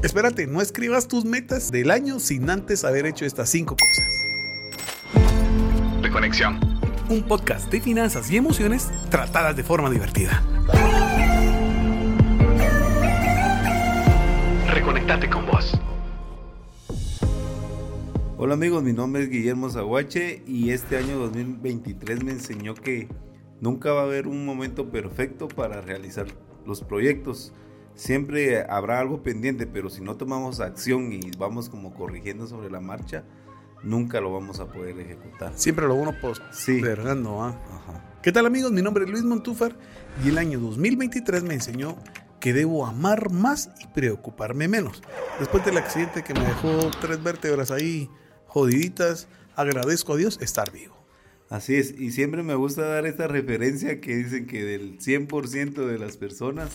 Espérate, no escribas tus metas del año sin antes haber hecho estas cinco cosas. Reconexión. Un podcast de finanzas y emociones tratadas de forma divertida. Reconectate con vos. Hola amigos, mi nombre es Guillermo Zaguache y este año 2023 me enseñó que nunca va a haber un momento perfecto para realizar los proyectos. Siempre habrá algo pendiente, pero si no tomamos acción y vamos como corrigiendo sobre la marcha, nunca lo vamos a poder ejecutar. Siempre lo uno postergando. ¿ah? ¿Qué tal amigos? Mi nombre es Luis Montúfar y el año 2023 me enseñó que debo amar más y preocuparme menos. Después del accidente que me dejó tres vértebras ahí jodiditas, agradezco a Dios estar vivo. Así es, y siempre me gusta dar esta referencia que dicen que del 100% de las personas,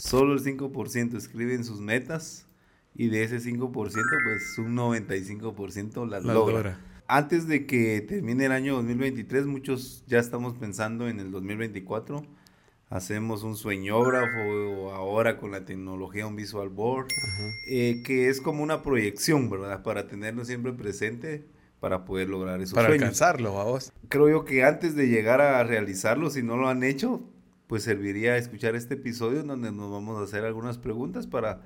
solo el 5% escriben sus metas y de ese 5% pues un 95% las logra. Antes de que termine el año 2023, muchos ya estamos pensando en el 2024. Hacemos un sueñógrafo o ahora con la tecnología un visual board, eh, que es como una proyección, ¿verdad? Para tenerlo siempre presente para poder lograr esos para alcanzarlo, vamos. Creo yo que antes de llegar a realizarlo, si no lo han hecho, pues serviría escuchar este episodio donde nos vamos a hacer algunas preguntas para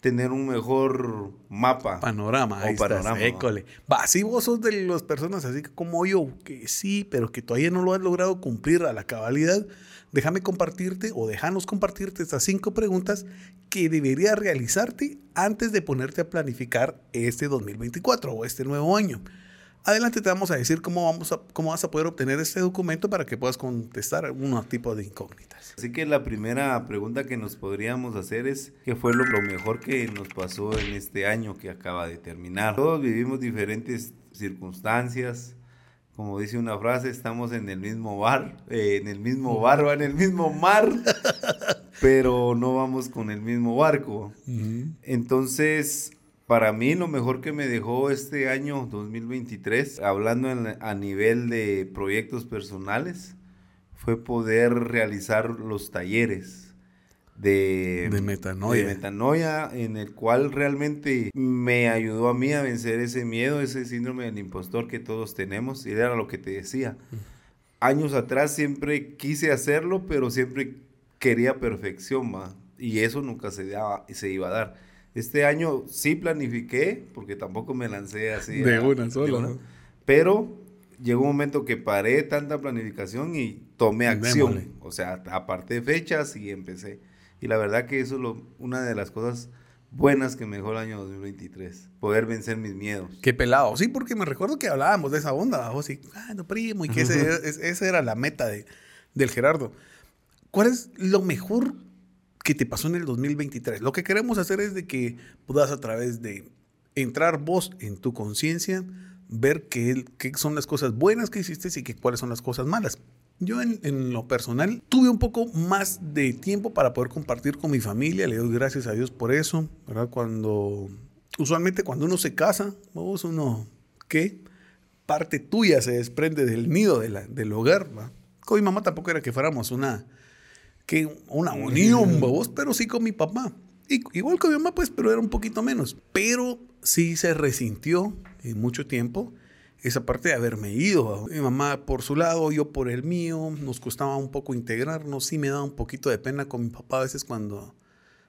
tener un mejor mapa. Panorama, ahí panorama. école. Va, si vos sos de las personas así como yo, que sí, pero que todavía no lo has logrado cumplir a la cabalidad, déjame compartirte o déjanos compartirte estas cinco preguntas que deberías realizarte antes de ponerte a planificar este 2024 o este nuevo año. Adelante te vamos a decir cómo, vamos a, cómo vas a poder obtener este documento para que puedas contestar algunos tipos de incógnitas. Así que la primera pregunta que nos podríamos hacer es, ¿qué fue lo, mejor que nos pasó en este año que acaba de terminar? Todos vivimos diferentes circunstancias, como dice una frase, estamos en el mismo bar, eh, en el mismo bar o en el mismo mar, pero no vamos con el mismo barco. Entonces, para mí lo mejor que me dejó este año 2023, hablando a nivel de proyectos personales, fue poder realizar los talleres de, de, metanoia. de metanoia, en el cual realmente me ayudó a mí a vencer ese miedo, ese síndrome del impostor que todos tenemos, y era lo que te decía. Años atrás siempre quise hacerlo, pero siempre quería perfección, y eso nunca se, daba, se iba a dar este año sí planifiqué, porque tampoco me lancé así. De una sola. Pero llegó un momento que paré tanta planificación y tomé acción. O sea, aparté fechas y empecé. Y la verdad que eso es una de las cosas buenas que me dejó el año 2023. Poder vencer mis miedos. Qué pelado. Sí, porque me recuerdo que hablábamos de esa onda. Sí, ah, no, primo, y que esa era la meta de, del Gerardo. ¿Cuál es lo mejor que te pasó en el 2023. Lo que queremos hacer es de que puedas a través de entrar vos en tu conciencia, ver qué, qué, son las cosas buenas que hiciste y que, cuáles son las cosas malas. Yo en, lo personal tuve un poco más de tiempo para poder compartir con mi familia, le doy gracias a Dios por eso, ¿verdad? Cuando, usualmente cuando uno se casa, vos uno, ¿qué? Parte tuya se desprende del nido de la, del hogar, Con mi mamá tampoco era que fuéramos una, que una unión, vos, pero sí con mi papá. Y, igual con mi mamá, pues, pero era un poquito menos. Pero sí se resintió en mucho tiempo esa parte de haberme ido. Mi mamá por su lado, yo por el mío. Nos costaba un poco integrarnos. Sí me daba un poquito de pena con mi papá a veces cuando...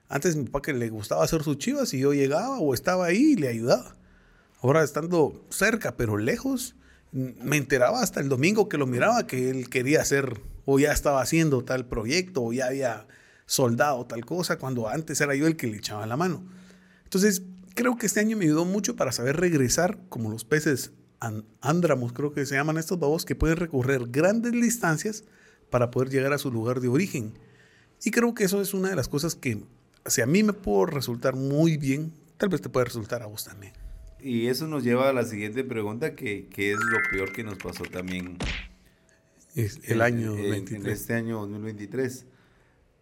Antes mi papá que le gustaba hacer sus chivas y yo llegaba o estaba ahí y le ayudaba. Ahora estando cerca pero lejos, me enteraba hasta el domingo que lo miraba que él quería hacer o ya estaba haciendo tal proyecto, o ya había soldado tal cosa, cuando antes era yo el que le echaba la mano. Entonces, creo que este año me ayudó mucho para saber regresar, como los peces andramus, creo que se llaman estos babos, que pueden recorrer grandes distancias para poder llegar a su lugar de origen. Y creo que eso es una de las cosas que, si a mí me puede resultar muy bien, tal vez te puede resultar a vos también. Y eso nos lleva a la siguiente pregunta, que, que es lo peor que nos pasó también el año en, este año 2023.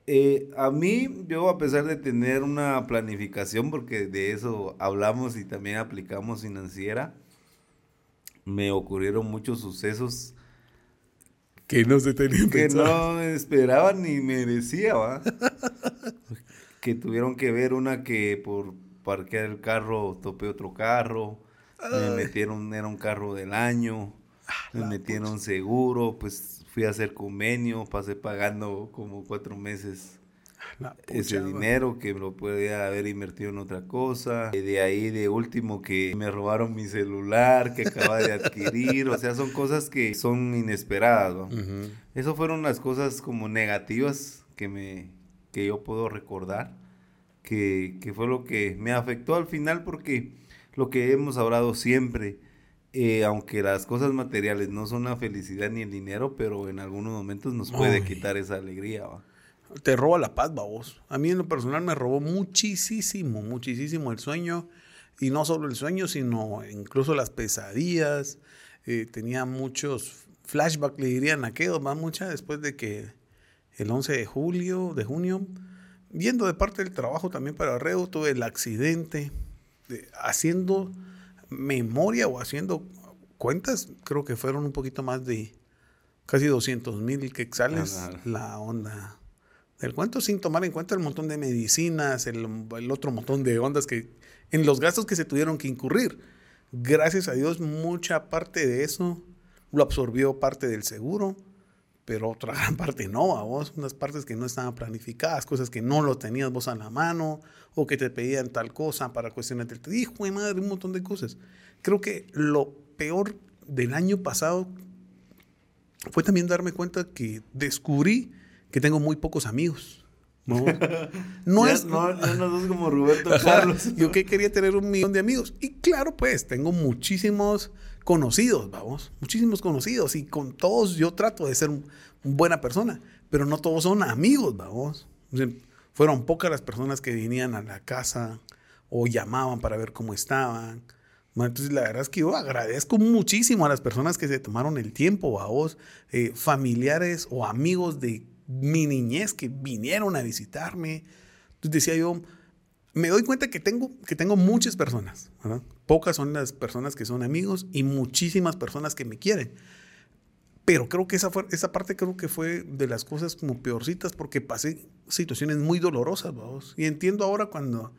Eh, a mí, yo a pesar de tener una planificación, porque de eso hablamos y también aplicamos financiera, me ocurrieron muchos sucesos que no se tenían que no esperaban ni merecía, ¿va? que tuvieron que ver una que por parquear el carro, topé otro carro, me metieron, era un carro del año, me la metieron seguro, pues fui a hacer convenio, pasé pagando como cuatro meses ese pucha, dinero que lo podía haber invertido en otra cosa. Y de ahí de último que me robaron mi celular que acaba de adquirir. o sea, son cosas que son inesperadas. ¿no? Ujú. Esas fueron las cosas como negativas que me que yo puedo recordar. Que, que fue lo que me afectó al final porque lo que hemos hablado siempre, eh, aunque las cosas materiales no son la felicidad ni el dinero, pero en algunos momentos nos puede Ay. quitar esa alegría. ¿va? Te roba la paz, babos. A mí en lo personal me robó muchísimo, muchísimo el sueño. Y no solo el sueño, sino incluso las pesadillas. Eh, tenía muchos flashbacks, le dirían aquellos, más mucha después de que el 11 de julio, de junio, viendo de parte del trabajo también para Reo, tuve el accidente, de- haciendo memoria o haciendo cuentas, creo que fueron un poquito más de casi 200 mil quetzales Ajá. la onda del cuento, sin tomar en cuenta el montón de medicinas, el, el otro montón de ondas que, en los gastos que se tuvieron que incurrir. Gracias a Dios, mucha parte de eso lo absorbió parte del seguro, pero otra gran parte no, a vos, unas partes que no estaban planificadas, cosas que no lo tenías vos a la mano, o que te pedían tal cosa para cuestiones del hijo de madre, un montón de cosas. Creo que lo peor del año pasado fue también darme cuenta que descubrí que tengo muy pocos amigos. No, no Ya es. No, ya no sos como Roberto Carlos. Yo que quería tener un millón de amigos. Y claro, pues, tengo muchísimos conocidos, vamos. Muchísimos conocidos. Y con todos yo trato de ser un- buena persona. Pero no todos son amigos, vamos. Fueron pocas las personas que venían a la casa o llamaban para ver cómo estaban. Entonces, la verdad es que yo agradezco muchísimo a las personas que se tomaron el tiempo, a vos, eh, familiares o amigos de mi niñez que vinieron a visitarme. Entonces decía yo, me doy cuenta que tengo, que tengo muchas personas, ¿verdad? Pocas son las personas que son amigos y muchísimas personas que me quieren. Pero creo que esa, fue, esa parte creo que fue de las cosas como peorcitas porque pasé situaciones muy dolorosas. Y entiendo ahora cuando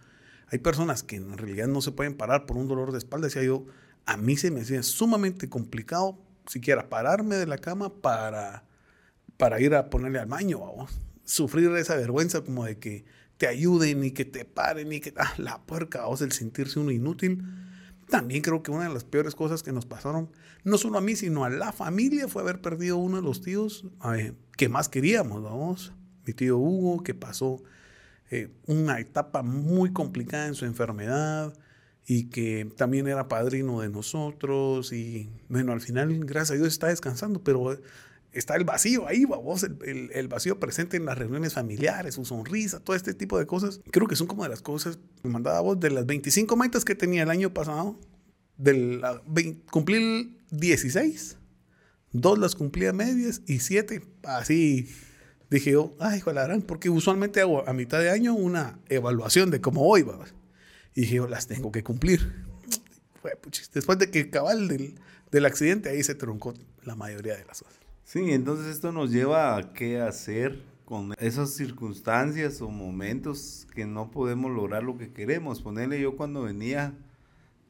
hay personas que en realidad no se pueden parar por un dolor de espalda, decía yo, a mí se me hacía sumamente complicado siquiera pararme de la cama para, para ir a ponerle al baño. Sufrir esa vergüenza como de que te ayuden y que te paren y que, ah, la puerca, vamos, el sentirse uno inútil. También creo que una de las peores cosas que nos pasaron, no solo a mí, sino a la familia, fue haber perdido uno de los tíos eh, que más queríamos, vamos. Mi tío Hugo, que pasó eh, una etapa muy complicada en su enfermedad y que también era padrino de nosotros. Y bueno, al final, gracias a Dios, está descansando, pero está el vacío ahí, vos, el, el, el, vacío presente en las reuniones familiares, su sonrisa, todo este tipo de cosas. Creo que son como de las cosas que mandaba vos de las 25 metas que tenía el año pasado. Del, cumplí 16, dos las cumplí a medias y siete así. Dije yo, ay, hijo de porque usualmente hago a mitad de año una evaluación de cómo voy, ¿va? Y dije yo, las tengo que cumplir. Después de que cabal del, del accidente, ahí se truncó la mayoría de las cosas. Sí, entonces esto nos lleva a qué hacer con esas circunstancias o momentos que no podemos lograr lo que queremos. Ponerle yo cuando venía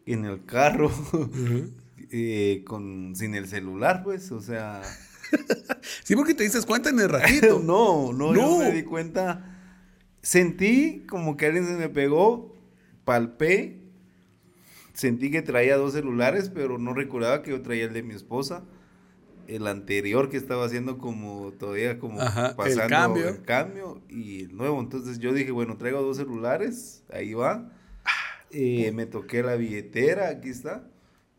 en el carro uh -huh. eh, con, sin el celular, pues, o sea... sí, porque te dices cuenta en el ratito. no, no, no, yo me di cuenta. Sentí como que alguien se me pegó, palpé, sentí que traía dos celulares, pero no recordaba que yo traía el de mi esposa el anterior que estaba haciendo como todavía como Ajá, pasando el cambio. el cambio y el nuevo. Entonces yo dije, bueno, traigo dos celulares, ahí va. Eh, me toqué la billetera, aquí está.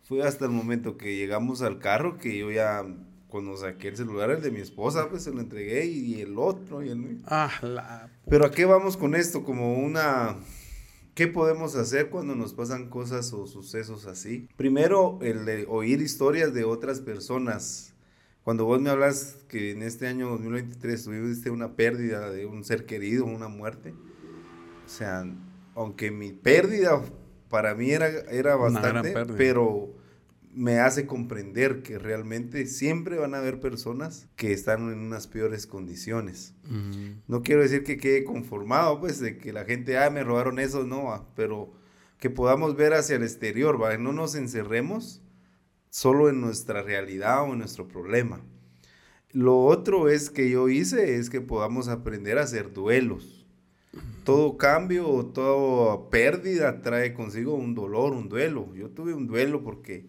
Fue hasta el momento que llegamos al carro que yo ya, cuando saqué el celular, el de mi esposa, pues se lo entregué y el otro y el mío. Ah, la... Pero ¿a qué vamos con esto? Como una... ¿Qué podemos hacer cuando nos pasan cosas o sucesos así? Primero, el de oír historias de otras personas cuando vos me hablas que en este año 2023 tuviste una pérdida de un ser querido, una muerte, o sea, aunque mi pérdida para mí era, era bastante, pero me hace comprender que realmente siempre van a haber personas que están en unas peores condiciones. Uh -huh. No quiero decir que quede conformado, pues, de que la gente, ah, me robaron eso, no, pero que podamos ver hacia el exterior, ¿va? No nos encerremos solo en nuestra realidad o en nuestro problema. Lo otro es que yo hice es que podamos aprender a hacer duelos. Todo cambio o toda pérdida trae consigo un dolor, un duelo. Yo tuve un duelo porque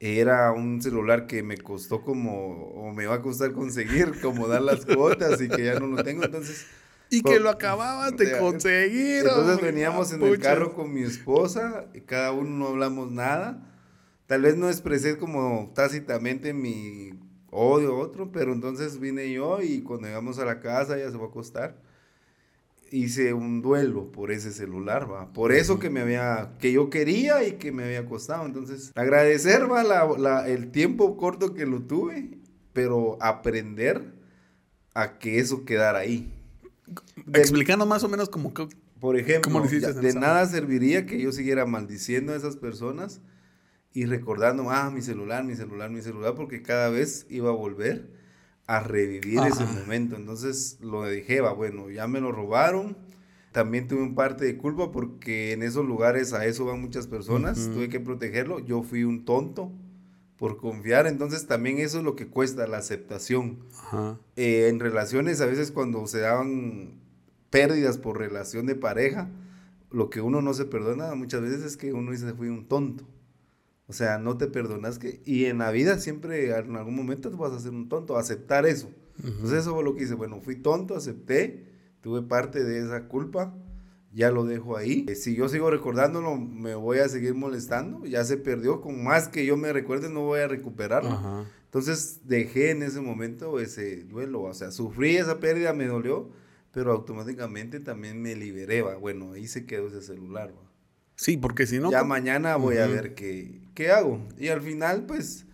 era un celular que me costó como, o me va a costar conseguir, como dar las cuotas y que ya no lo tengo. Entonces, y que lo acababas de conseguir. Entonces veníamos en el carro con mi esposa, y cada uno no hablamos nada. Tal vez no expresé como tácitamente mi odio a otro, pero entonces vine yo y cuando llegamos a la casa ya se fue a acostar. Hice un duelo por ese celular, va. Por eso que me había, que yo quería y que me había costado. Entonces, agradecer, va, la, el tiempo corto que lo tuve, pero aprender a que eso quedara ahí. Explicando más o menos como que... Por ejemplo, de nada serviría que yo siguiera maldiciendo a esas personas y recordando, ah, mi celular, mi celular, mi celular, porque cada vez iba a volver a revivir ese momento. Entonces lo dejé, va, bueno, ya me lo robaron. También tuve un parte de culpa porque en esos lugares a eso van muchas personas, tuve que protegerlo. Yo fui un tonto por confiar, entonces también eso es lo que cuesta, la aceptación. Eh, en relaciones, a veces cuando se daban pérdidas por relación de pareja, lo que uno no se perdona muchas veces es que uno dice, fui un tonto. O sea, no te perdonas que... Y en la vida siempre, en algún momento te vas a hacer un tonto, aceptar eso. Entonces eso fue lo que hice. Bueno, fui tonto, acepté, tuve parte de esa culpa, ya lo dejo ahí. Eh, si yo sigo recordándolo, me voy a seguir molestando. Ya se perdió, con más que yo me recuerde, no voy a recuperarlo. Entonces dejé en ese momento ese duelo. O sea, sufrí esa pérdida, me dolió, pero automáticamente también me liberé. ¿va? Bueno, ahí se quedó ese celular. ¿va? Sí, porque si no... Ya mañana voy a ver qué, qué hago. Y al final, pues,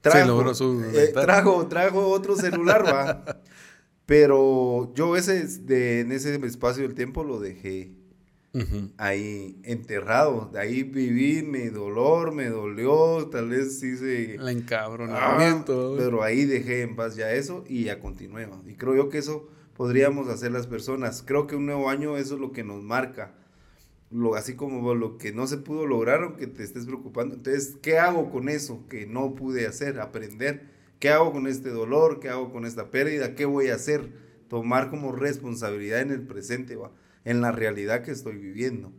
trajo, eh, trajo, trajo otro celular, va. Pero yo ese, de, en ese espacio del tiempo lo dejé ahí enterrado. De ahí viví mi dolor, me dolió, tal vez hice... El encabronamiento. Ah, pero ahí dejé en paz ya eso y ya continué. Y creo yo que eso podríamos hacer las personas. Creo que un nuevo año eso es lo que nos marca lo, así como lo que no se pudo lograr, aunque te estés preocupando. Entonces, ¿qué hago con eso que no pude hacer? Aprender. ¿Qué hago con este dolor? ¿Qué hago con esta pérdida? ¿Qué voy a hacer? Tomar como responsabilidad en el presente, ¿va? en la realidad que estoy viviendo.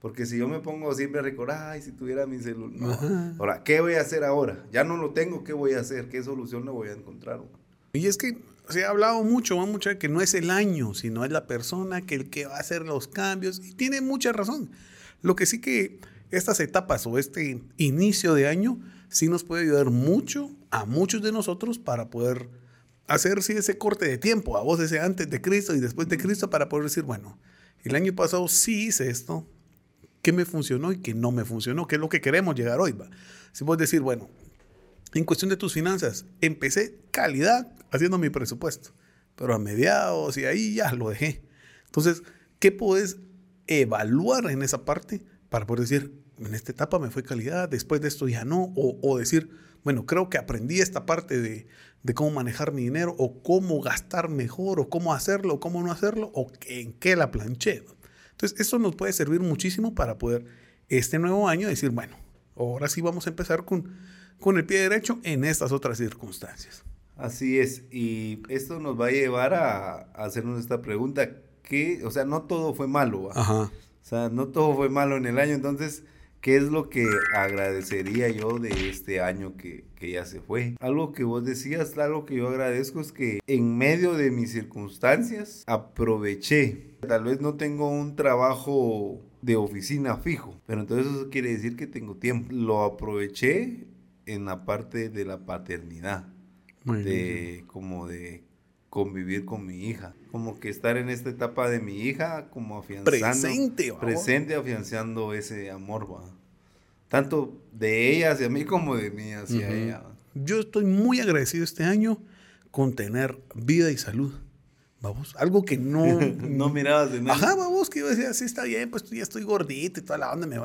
Porque si yo me pongo siempre a recordar, ay, si tuviera mi celular. Ahora, ¿qué voy a hacer ahora? Ya no lo tengo, ¿qué voy a hacer? ¿Qué solución le voy a encontrar? Y es que se ha hablado mucho, mucho que no es el año, sino es la persona que el que va a hacer los cambios. Y tiene mucha razón. Lo que sí que estas etapas o este inicio de año sí nos puede ayudar mucho a muchos de nosotros para poder hacer sí, ese corte de tiempo, a vos ese antes de Cristo y después de Cristo para poder decir, bueno, el año pasado sí hice esto, ¿qué me funcionó y qué no me funcionó? ¿Qué es lo que queremos llegar hoy? Va? Si vos decir, bueno, en cuestión de tus finanzas, empecé calidad haciendo mi presupuesto, pero a mediados y ahí ya lo dejé. Entonces, ¿qué puedes evaluar en esa parte para poder decir, en esta etapa me fue calidad, después de esto ya no? O, decir, bueno, creo que aprendí esta parte de, cómo manejar mi dinero, o cómo gastar mejor, o cómo hacerlo, o cómo no hacerlo, o en qué la planché. Entonces, eso nos puede servir muchísimo para poder este nuevo año decir, bueno, ahora sí vamos a empezar con con el pie derecho en estas otras circunstancias. Así es, y esto nos va a llevar a, hacernos esta pregunta, que, o sea, no todo fue malo, Ajá. o sea, no todo fue malo en el año, entonces, ¿qué es lo que agradecería yo de este año que, que ya se fue? Algo que vos decías, algo que yo agradezco es que en medio de mis circunstancias aproveché, tal vez no tengo un trabajo de oficina fijo, pero entonces eso quiere decir que tengo tiempo. Lo aproveché en la parte de la paternidad, de como de convivir con mi hija, como que estar en esta etapa de mi hija, como afianzando, presente, presente afianzando ese amor, tanto de ella hacia mí como de mí hacia ella. Yo estoy muy agradecido este año con tener vida y salud. Vamos, algo que no... no mirabas de nada. Ajá, vamos, que yo decía, sí, está bien, pues ya estoy gordito y toda la onda me,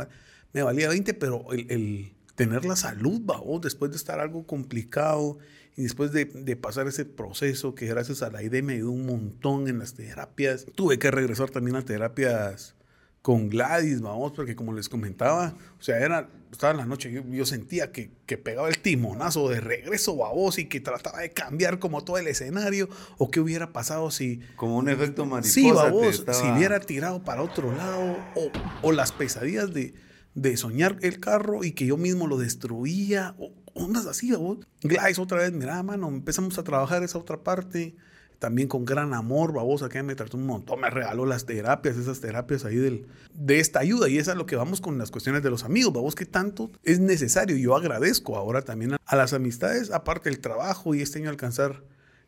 me valía 20, pero el tener la salud, vos, después de estar algo complicado y después de, pasar ese proceso que gracias a la idea me ayudó un montón en las terapias. Tuve que regresar también a terapias con Gladys, vamos, porque como les comentaba, o sea, era, estaba en la noche, yo, yo sentía que, que, pegaba el timonazo de regreso babos y que trataba de cambiar como todo el escenario, o qué hubiera pasado si... Como un efecto mariposa. Sí, babos, estaba... si hubiera tirado para otro lado, o, o las pesadillas de, de, soñar el carro y que yo mismo lo destruía, ondas así, babos. Gladys otra vez, mira, mano, empezamos a trabajar esa otra parte también con gran amor, babosa, que me trató un montón, me regaló las terapias, esas terapias ahí del, de esta ayuda. Y esa es lo que vamos con las cuestiones de los amigos, babos, que tanto es necesario. Yo agradezco ahora también a, las amistades, aparte del trabajo y este año alcanzar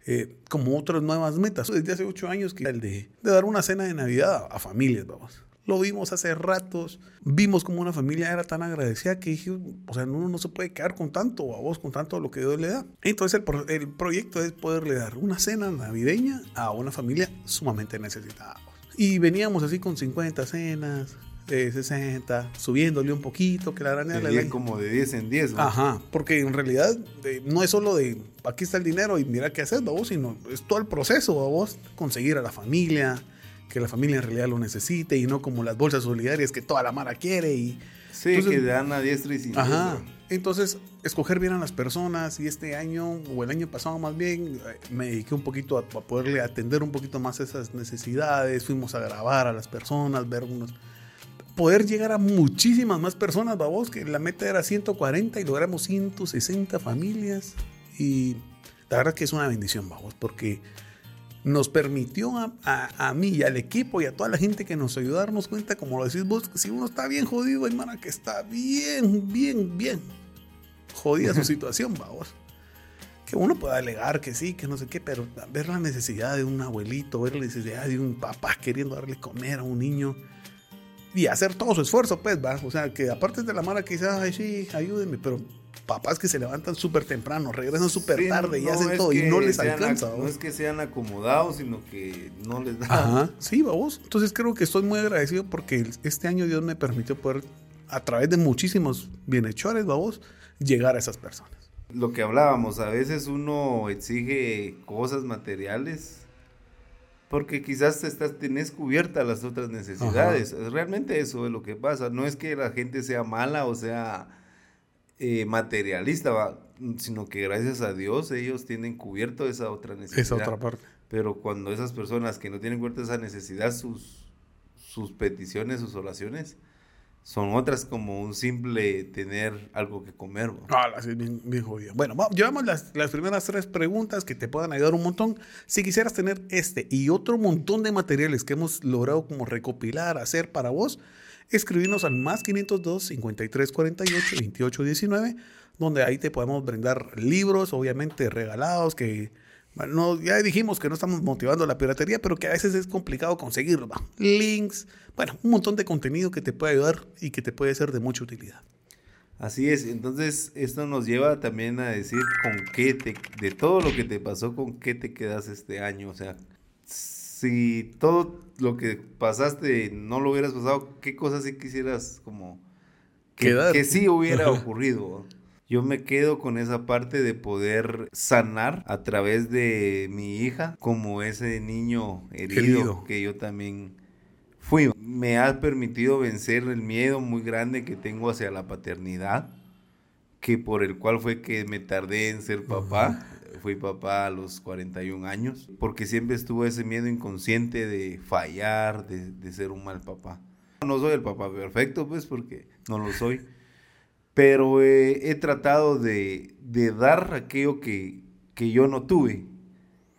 eh, como otras nuevas metas. Desde hace ocho años que el de, dar una cena de Navidad a, familias, vamos. Lo vimos hace ratos, vimos como una familia era tan agradecida que dije, o sea, uno no se puede quedar con tanto, a vos con tanto lo que Dios le da. Entonces el, pro, el proyecto es poderle dar una cena navideña a una familia sumamente necesitada. Y veníamos así con 50 cenas, de 60, subiéndole un poquito, que la gran le como de 10 en 10. ¿no? Ajá, porque en realidad de, no es solo de aquí está el dinero y mira qué hacer, vos, sino es todo el proceso, vos, conseguir a la familia, que la familia en realidad lo necesite y no como las bolsas solidarias que toda la mara quiere y sí entonces, que dan a diestra y sin ajá. Entonces escoger bien a las personas y este año o el año pasado más bien me dediqué un poquito a, a poderle atender un poquito más esas necesidades fuimos a grabar a las personas ver unos poder llegar a muchísimas más personas babos que la meta era 140 y logramos 160 familias y la verdad que es una bendición babos porque nos permitió a, a, a, mí y al equipo y a toda la gente que nos ayudó a darnos cuenta, como lo decís vos, si uno está bien jodido, hermana, que está bien, bien, bien jodida su situación, vamos. Que uno pueda alegar que sí, que no sé qué, pero ver la necesidad de un abuelito, ver la necesidad de un papá queriendo darle comer a un niño y hacer todo su esfuerzo, pues, va. O sea, que aparte de la mala que dice, ay, sí, ayúdenme, pero papás que se levantan súper temprano, regresan súper sí, tarde y hacen todo y no les alcanza. No es que sean acomodados, sino que no les da. Ajá, sí, vamos. Entonces creo que estoy muy agradecido porque este año Dios me permitió poder, a través de muchísimos bienhechores, vamos, llegar a esas personas. Lo que hablábamos, a veces uno exige cosas materiales porque quizás estás, tenés cubiertas las otras necesidades. Ajá. Realmente eso es lo que pasa. No es que la gente sea mala o sea eh, materialista, ¿va? sino que gracias a Dios ellos tienen cubierto esa otra necesidad. Esa otra parte. Pero cuando esas personas que no tienen cubierto esa necesidad, sus, sus peticiones, sus oraciones, son otras como un simple tener algo que comer. ¿va? Ah, sí, bien, bien jodido. Bueno, vamos, llevamos las, las primeras tres preguntas que te puedan ayudar un montón. Si quisieras tener este y otro montón de materiales que hemos logrado como recopilar, hacer para vos, escribirnos al más 502 53 48 28 19, donde ahí te podemos brindar libros, obviamente regalados, que ya dijimos que no estamos motivando la piratería, pero que a veces es complicado conseguirlo. ¿va? Links, bueno, un montón de contenido que te puede ayudar y que te puede ser de mucha utilidad. Así es, entonces esto nos lleva también a decir con qué te, de todo lo que te pasó, con qué te quedas este año, o sea, si todo lo que pasaste no lo hubieras pasado, ¿qué cosas sí quisieras como que, que sí hubiera ocurrido? Yo me quedo con esa parte de poder sanar a través de mi hija como ese niño herido, que yo también fui. Me ha permitido vencer el miedo muy grande que tengo hacia la paternidad, que por el cual fue que me tardé en ser papá. Uh -huh fui papá a los 41 años, porque siempre estuvo ese miedo inconsciente de fallar, de, de, ser un mal papá. No soy el papá perfecto, pues, porque no lo soy, pero eh, he tratado de, de dar aquello que, que yo no tuve,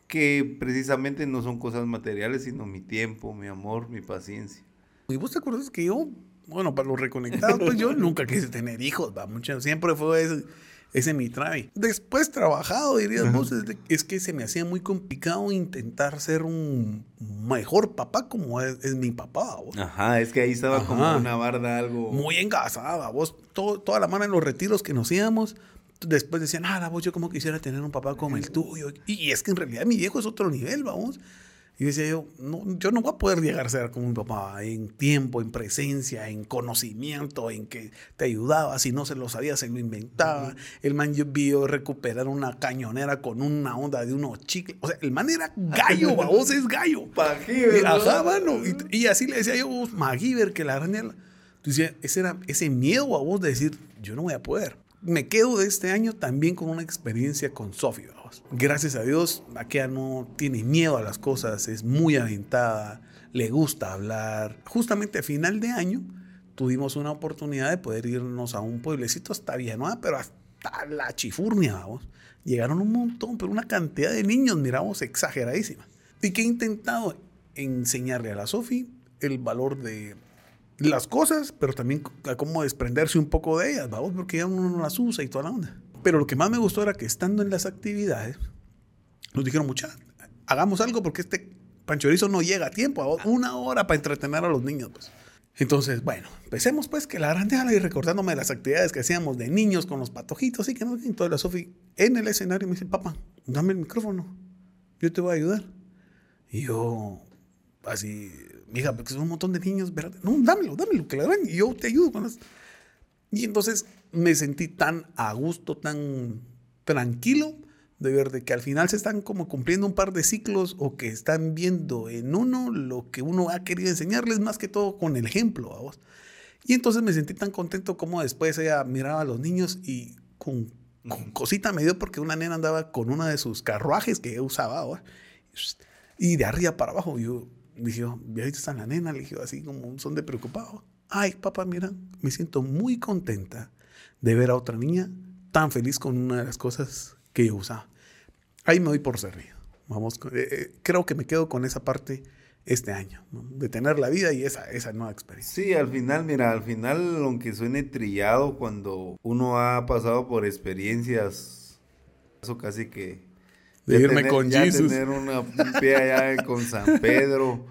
que precisamente no son cosas materiales, sino mi tiempo, mi amor, mi paciencia. ¿Y vos te acuerdas que yo, bueno, para los reconectados, pues yo nunca quise tener hijos, va, mucho, siempre fue ese ese mi trabe. Después trabajado, dirías -huh. vos, es, de, es, que se me hacía muy complicado intentar ser un mejor papá como es, es mi papá. Vos. Ajá, es que ahí estaba Ajá. como una barda algo... Muy engasada, vos, todo, toda la mano en los retiros que nos íbamos, después decían, ah, vos yo como quisiera tener un papá como el tuyo. Y, y es que en realidad mi viejo es otro nivel, vamos. Y decía yo, no, yo no voy a poder llegar a ser como mi papá en tiempo, en presencia, en conocimiento, en que te ayudaba. Si no se lo sabía, se lo inventaba. El man vio recuperar una cañonera con una onda de unos chicles. O sea, el man era gallo, vos es gallo. Pajiver, Y, ¿no? ajá, mano. Y, y así le decía yo, vos, MacGyver, que la araña. Ese era ese miedo a vos de decir, yo no voy a poder. Me quedo de este año también con una experiencia con vos. Gracias a Dios, aquella no tiene miedo a las cosas, es muy aventada, le gusta hablar. Justamente a final de año tuvimos una oportunidad de poder irnos a un pueblecito hasta Villanueva, pero hasta la chifurnia, vamos. Llegaron un montón, pero una cantidad de niños, miramos, exageradísima. Y que he intentado enseñarle a la Sofi el valor de las cosas, pero también a cómo desprenderse un poco de ellas, vamos, porque ya uno no las usa y toda la onda. Pero lo que más me gustó era que estando en las actividades, nos dijeron, mucha, hagamos algo porque este panchorizo no llega a tiempo, a una hora para entretener a los niños, pues. Entonces, bueno, empecemos pues que la gran déjala y recordándome de las actividades que hacíamos de niños con los patojitos y que no, entonces la Sofi en el escenario me dice, papá, dame el micrófono, yo te voy a ayudar. Y yo, así, mija, porque son un montón de niños, ¿verdad? No, dámelo, dámelo, que la den y yo te ayudo con las... Y entonces me sentí tan a gusto, tan tranquilo de ver de que al final se están como cumpliendo un par de ciclos o que están viendo en uno lo que uno ha querido enseñarles más que todo con el ejemplo, vos. Y entonces me sentí tan contento como después ella miraba a los niños y con, con cosita me dio porque una nena andaba con una de sus carruajes que usaba ahora. Y de arriba para abajo yo dije, oh, ahí está la nena, le dije así como un son de preocupado. Ay, papá, mira, me siento muy contenta de ver a otra niña tan feliz con una de las cosas que yo usaba. Ahí me doy por servido. Vamos, eh, eh, creo que me quedo con esa parte este año, ¿no? de tener la vida y esa, esa nueva experiencia. Sí, al final, mira, al final, aunque suene trillado, cuando uno ha pasado por experiencias, eso casi que... De irme tener- con ya Jesus. tener una, un pie allá con San Pedro,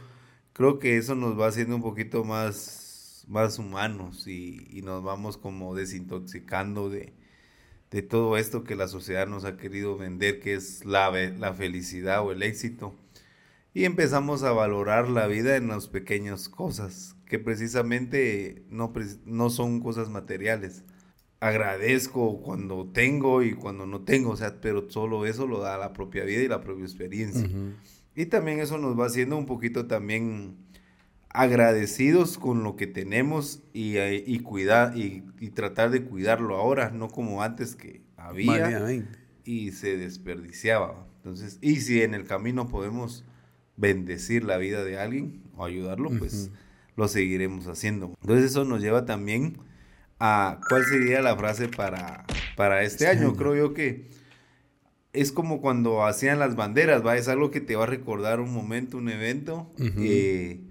creo que eso nos va haciendo un poquito más, más humanos y, y nos vamos como desintoxicando de, de todo esto que la sociedad nos ha querido vender, que es la, la felicidad o el éxito. Y empezamos a valorar la vida en las pequeñas cosas, que precisamente no, no son cosas materiales. Agradezco cuando tengo y cuando no tengo, o sea, pero solo eso lo da la propia vida y la propia experiencia. Y también eso nos va haciendo un poquito también agradecidos con lo que tenemos y, eh, y cuidar y, y tratar de cuidarlo ahora, no como antes que había y se desperdiciaba. Entonces, y si en el camino podemos bendecir la vida de alguien o ayudarlo, pues lo seguiremos haciendo. Entonces eso nos lleva también a cuál sería la frase para, para este año. Creo yo que es como cuando hacían las banderas, ¿va? Es algo que te va a recordar un momento, un evento. Eh,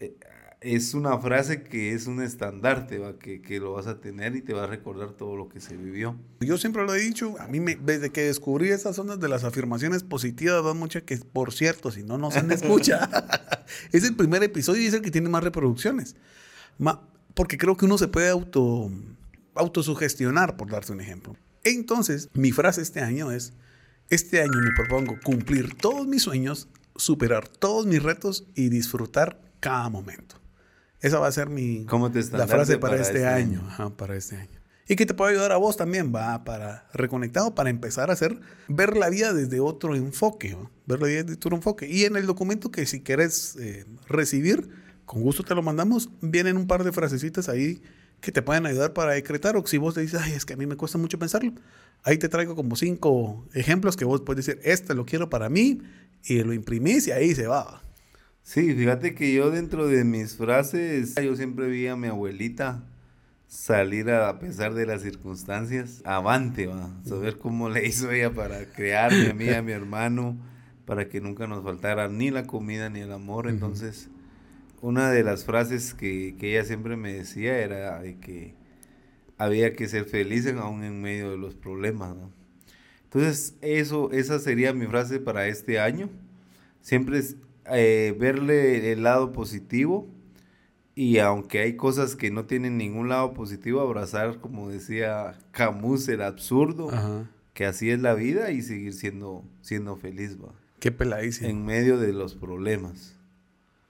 eh, es una frase que es un estandarte, ¿va? Que, que lo vas a tener y te va a recordar todo lo que se vivió. Yo siempre lo he dicho, a mí me, desde que descubrí esas ondas de las afirmaciones positivas, va mucha que, por cierto, si no nos han escucha, es el primer episodio y es el que tiene más reproducciones. Ma- porque creo que uno se puede auto, autosugestionar, por darte un ejemplo. Entonces, mi frase este año es, este año me propongo cumplir todos mis sueños, superar todos mis retos y disfrutar cada momento. Esa va a ser mi ¿Cómo te la frase para, para este, este año. año? Ajá, para este año. Y que te puede ayudar a vos también, va, para reconectado, para empezar a hacer, ver la vida desde otro enfoque, ¿va? ver la vida desde otro enfoque. Y en el documento que si quieres eh, recibir, con gusto te lo mandamos, vienen un par de frasecitas ahí que te pueden ayudar para decretar, o si vos te dices, ay, es que a mí me cuesta mucho pensarlo, ahí te traigo como cinco ejemplos que vos puedes decir, este lo quiero para mí, y lo imprimís y ahí se va. Sí, fíjate que yo dentro de mis frases, yo siempre vi a mi abuelita salir a, a pesar de las circunstancias, avante, va, saber cómo le hizo ella para crearme a mí, a mi hermano, para que nunca nos faltara ni la comida ni el amor. Entonces, una de las frases que, que ella siempre me decía era de que había que ser feliz aún en medio de los problemas, ¿no? Entonces, eso, esa sería mi frase para este año. Siempre es eh, verle el lado positivo y aunque hay cosas que no tienen ningún lado positivo, abrazar, como decía Camus, el absurdo, Ajá. que así es la vida y seguir siendo, siendo feliz, va. Qué peladísimo. en medio de los problemas.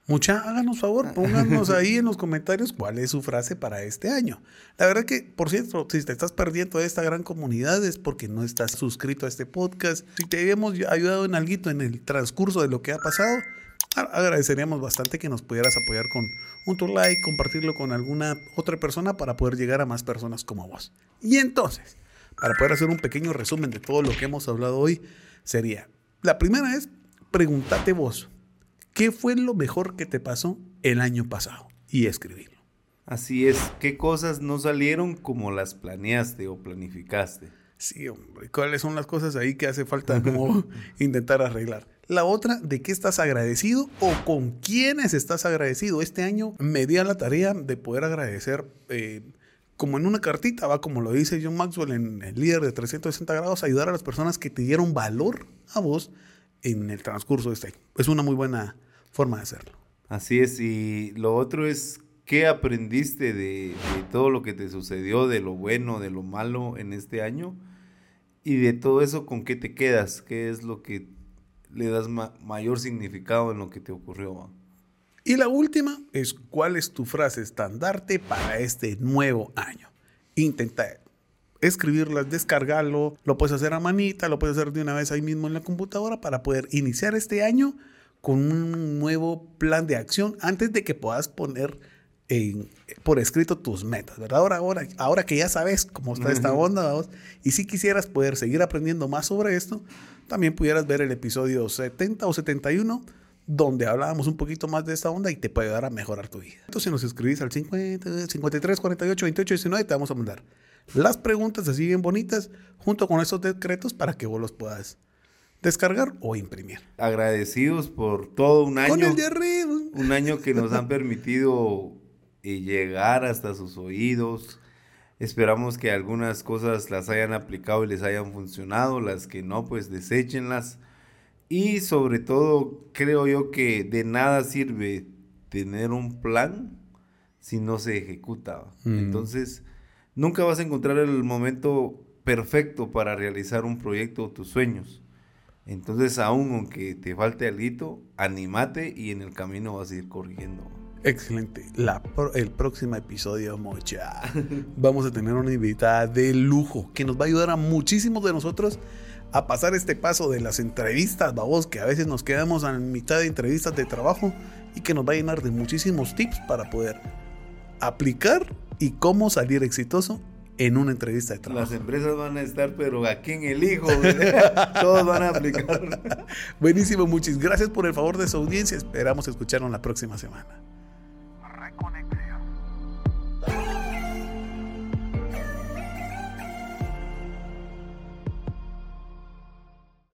Mucha, háganos favor, pónganos ahí en los comentarios cuál es su frase para este año. La verdad que, por cierto, si te estás perdiendo de esta gran comunidad es porque no estás suscrito a este podcast. Si te hemos ayudado en algo en el transcurso de lo que ha pasado, agradeceríamos bastante que nos pudieras apoyar con un tu like, compartirlo con alguna otra persona para poder llegar a más personas como vos. Y entonces, para poder hacer un pequeño resumen de todo lo que hemos hablado hoy, sería, la primera es, pregúntate vos, ¿qué fue lo mejor que te pasó el año pasado? Y escribirlo. Así es, ¿qué cosas no salieron como las planeaste o planificaste? Sí, hombre, ¿cuáles son las cosas ahí que hace falta como intentar arreglar? La otra, ¿de qué estás agradecido o con quiénes estás agradecido? Este año me di a la tarea de poder agradecer, eh, como en una cartita, va como lo dice John Maxwell en el líder de 360 grados, ayudar a las personas que te dieron valor a vos en el transcurso de este año. Es una muy buena forma de hacerlo. Así es, y lo otro es, ¿qué aprendiste de, de todo lo que te sucedió, de lo bueno, de lo malo en este año? Y de todo eso, ¿con qué te quedas? ¿Qué es lo que le das ma- mayor significado en lo que te ocurrió? Y la última es cuál es tu frase estandarte para este nuevo año. Intenta escribirlas, descargarlo, lo puedes hacer a manita, lo puedes hacer de una vez ahí mismo en la computadora para poder iniciar este año con un nuevo plan de acción antes de que puedas poner en- por escrito tus metas, ¿verdad? Ahora, ahora, ahora que ya sabes cómo está esta onda, vamos, y si quisieras poder seguir aprendiendo más sobre esto, también pudieras ver el episodio 70 o 71 donde hablábamos un poquito más de esta onda y te puede ayudar a mejorar tu vida. Entonces, si nos escribís al 50, 53, 48, 28, 19, te vamos a mandar las preguntas así bien bonitas junto con esos decretos para que vos los puedas descargar o imprimir. Agradecidos por todo un año. Con el de arriba. Un año que nos han permitido eh, llegar hasta sus oídos. Esperamos que algunas cosas las hayan aplicado y les hayan funcionado. Las que no, pues deséchenlas. Y sobre todo, creo yo que de nada sirve tener un plan si no se ejecuta. Mm. Entonces, nunca vas a encontrar el momento perfecto para realizar un proyecto o tus sueños. Entonces, aún aunque te falte algo, animate y en el camino vas a ir corrigiendo. Excelente. La pro- el próximo episodio, mocha. Vamos a tener una invitada de lujo que nos va a ayudar a muchísimos de nosotros a pasar este paso de las entrevistas, babos, que a veces nos quedamos a mitad de entrevistas de trabajo y que nos va a llenar de muchísimos tips para poder aplicar y cómo salir exitoso en una entrevista de trabajo. Las empresas van a estar, pero aquí en el hijo, todos van a aplicar. Buenísimo, muchas gracias por el favor de su audiencia. Esperamos escucharnos la próxima semana.